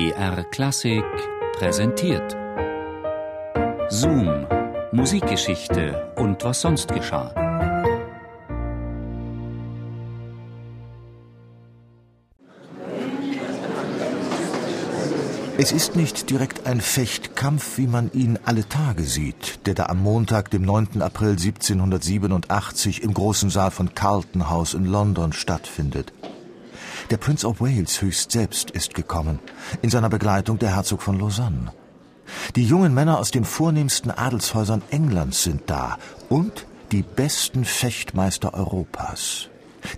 BR Klassik präsentiert. Zoom, Musikgeschichte und was sonst geschah. Es ist nicht direkt ein Fechtkampf, wie man ihn alle Tage sieht, der da am Montag, dem 9. April 1787 im großen Saal von Carlton House in London stattfindet. Der Prince of Wales höchst selbst ist gekommen, in seiner Begleitung der Herzog von Lausanne. Die jungen Männer aus den vornehmsten Adelshäusern Englands sind da und die besten Fechtmeister Europas.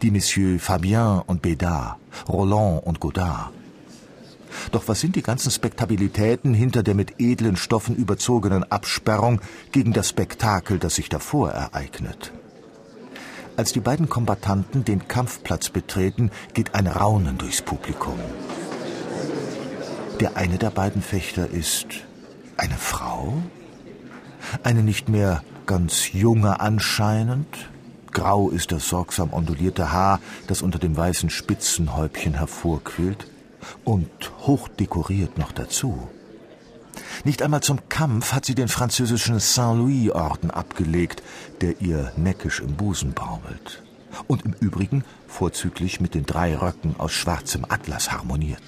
Die Messieurs Fabien und Bédard, Roland und Godard. Doch was sind die ganzen Spektabilitäten hinter der mit edlen Stoffen überzogenen Absperrung gegen das Spektakel, das sich davor ereignet? Als die beiden Kombattanten den Kampfplatz betreten, geht ein Raunen durchs Publikum. Der eine der beiden Fechter ist eine Frau? Eine nicht mehr ganz junge anscheinend? Grau ist das sorgsam ondulierte Haar, das unter dem weißen Spitzenhäubchen hervorquillt. Und hochdekoriert noch dazu. Nicht einmal zum Kampf hat sie den französischen Saint-Louis-Orden abgelegt, der ihr neckisch im Busen baumelt. Und im Übrigen vorzüglich mit den drei Röcken aus schwarzem Atlas harmoniert.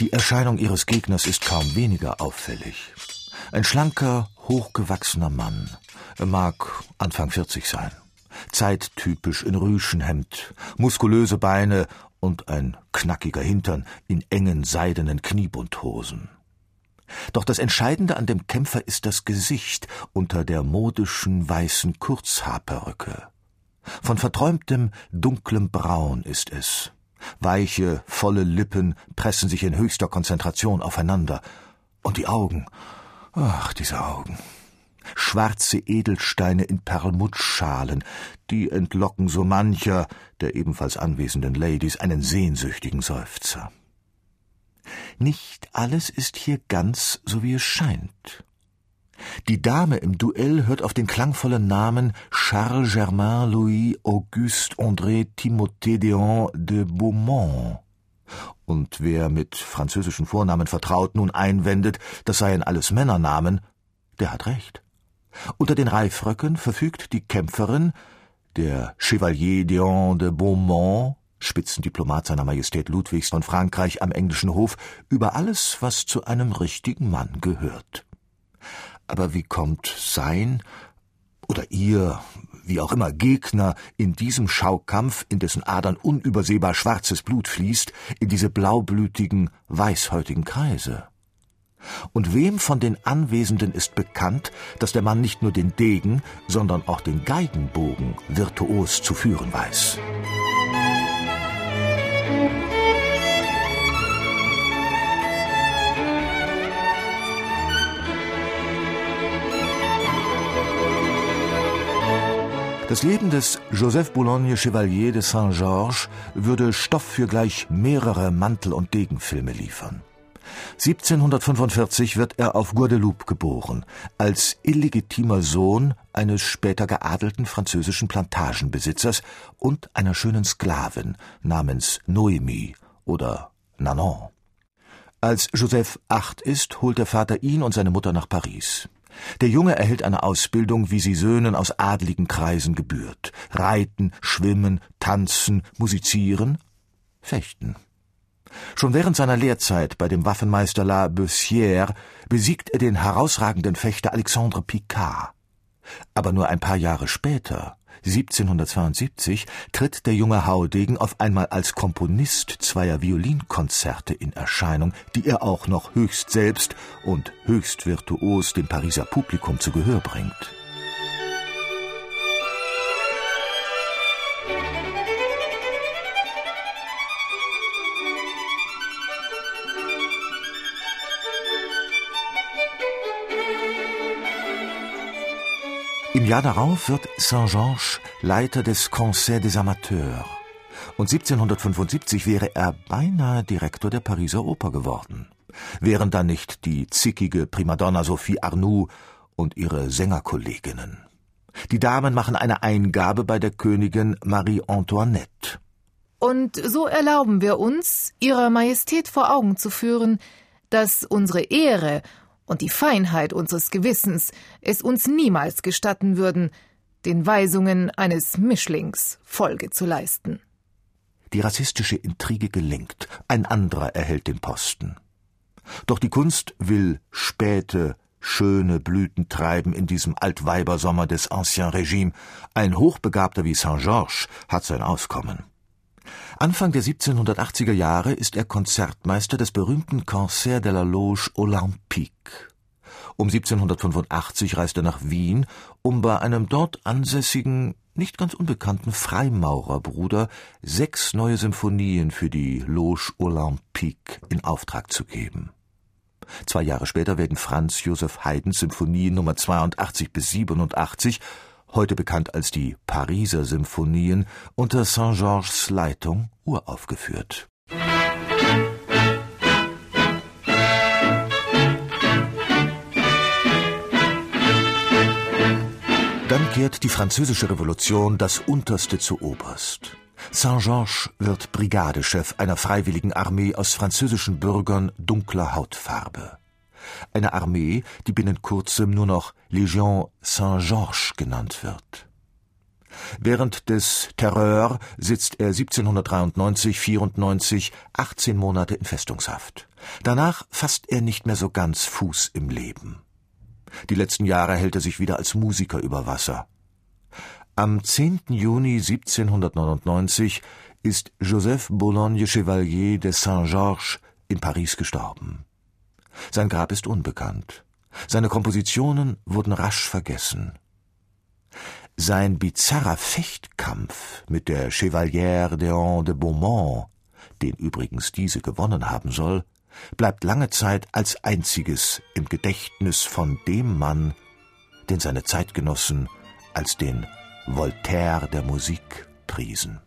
Die Erscheinung ihres Gegners ist kaum weniger auffällig. Ein schlanker, hochgewachsener Mann. Er mag Anfang 40 sein. Zeittypisch in Rüschenhemd, muskulöse Beine und ein knackiger Hintern in engen seidenen Kniebundhosen. Doch das Entscheidende an dem Kämpfer ist das Gesicht unter der modischen weißen Kurzhaarperücke. Von verträumtem, dunklem Braun ist es. Weiche, volle Lippen pressen sich in höchster Konzentration aufeinander. Und die Augen. Ach, diese Augen schwarze Edelsteine in Perlmuttschalen, die entlocken so mancher der ebenfalls anwesenden Ladies einen sehnsüchtigen Seufzer. Nicht alles ist hier ganz so wie es scheint. Die Dame im Duell hört auf den klangvollen Namen Charles Germain Louis Auguste André Timothée Déon de Beaumont. Und wer mit französischen Vornamen vertraut nun einwendet, das seien alles Männernamen, der hat recht. Unter den Reifröcken verfügt die Kämpferin, der Chevalier Dion de Beaumont, Spitzendiplomat seiner Majestät Ludwigs von Frankreich am englischen Hof, über alles, was zu einem richtigen Mann gehört. Aber wie kommt sein oder ihr, wie auch immer, Gegner in diesem Schaukampf, in dessen Adern unübersehbar schwarzes Blut fließt, in diese blaublütigen, weißhäutigen Kreise? Und wem von den Anwesenden ist bekannt, dass der Mann nicht nur den Degen, sondern auch den Geigenbogen virtuos zu führen weiß? Das Leben des Joseph Boulogne Chevalier de Saint-Georges würde Stoff für gleich mehrere Mantel- und Degenfilme liefern. 1745 wird er auf Guadeloupe geboren, als illegitimer Sohn eines später geadelten französischen Plantagenbesitzers und einer schönen Sklavin namens Noémie oder Nanon. Als Joseph acht ist, holt der Vater ihn und seine Mutter nach Paris. Der Junge erhält eine Ausbildung, wie sie Söhnen aus adligen Kreisen gebührt. Reiten, schwimmen, tanzen, musizieren, fechten. Schon während seiner Lehrzeit bei dem Waffenmeister La Bessière besiegt er den herausragenden Fechter Alexandre Picard. Aber nur ein paar Jahre später, 1772, tritt der junge Haudegen auf einmal als Komponist zweier Violinkonzerte in Erscheinung, die er auch noch höchst selbst und höchst virtuos dem Pariser Publikum zu Gehör bringt. Im Jahr darauf wird Saint-Georges Leiter des Conseil des Amateurs und 1775 wäre er beinahe Direktor der Pariser Oper geworden, wären dann nicht die zickige Primadonna Sophie Arnoux und ihre Sängerkolleginnen. Die Damen machen eine Eingabe bei der Königin Marie Antoinette. Und so erlauben wir uns, Ihrer Majestät vor Augen zu führen, dass unsere Ehre und die Feinheit unseres Gewissens es uns niemals gestatten würden, den Weisungen eines Mischlings Folge zu leisten. Die rassistische Intrige gelingt, ein anderer erhält den Posten. Doch die Kunst will späte, schöne Blüten treiben in diesem Altweibersommer des Ancien Regime. Ein Hochbegabter wie Saint-Georges hat sein Auskommen. Anfang der 1780er Jahre ist er Konzertmeister des berühmten Concert de la Loge Olympique. Um 1785 reist er nach Wien, um bei einem dort ansässigen, nicht ganz unbekannten Freimaurerbruder sechs neue Symphonien für die Loge Olympique in Auftrag zu geben. Zwei Jahre später werden Franz Josef Haydns Symphonien Nummer 82 bis 87 heute bekannt als die Pariser Symphonien, unter Saint-Georges Leitung uraufgeführt. Dann kehrt die französische Revolution das Unterste zu Oberst. Saint-Georges wird Brigadechef einer freiwilligen Armee aus französischen Bürgern dunkler Hautfarbe eine Armee, die binnen kurzem nur noch Légion Saint-Georges genannt wird. Während des Terreur sitzt er 1793-94 18 Monate in Festungshaft. Danach fasst er nicht mehr so ganz Fuß im Leben. Die letzten Jahre hält er sich wieder als Musiker über Wasser. Am 10. Juni 1799 ist Joseph Boulogne Chevalier de Saint-Georges in Paris gestorben. Sein Grab ist unbekannt. Seine Kompositionen wurden rasch vergessen. Sein bizarrer Fechtkampf mit der Chevalière d'Eon de Beaumont, den übrigens diese gewonnen haben soll, bleibt lange Zeit als einziges im Gedächtnis von dem Mann, den seine Zeitgenossen als den Voltaire der Musik priesen.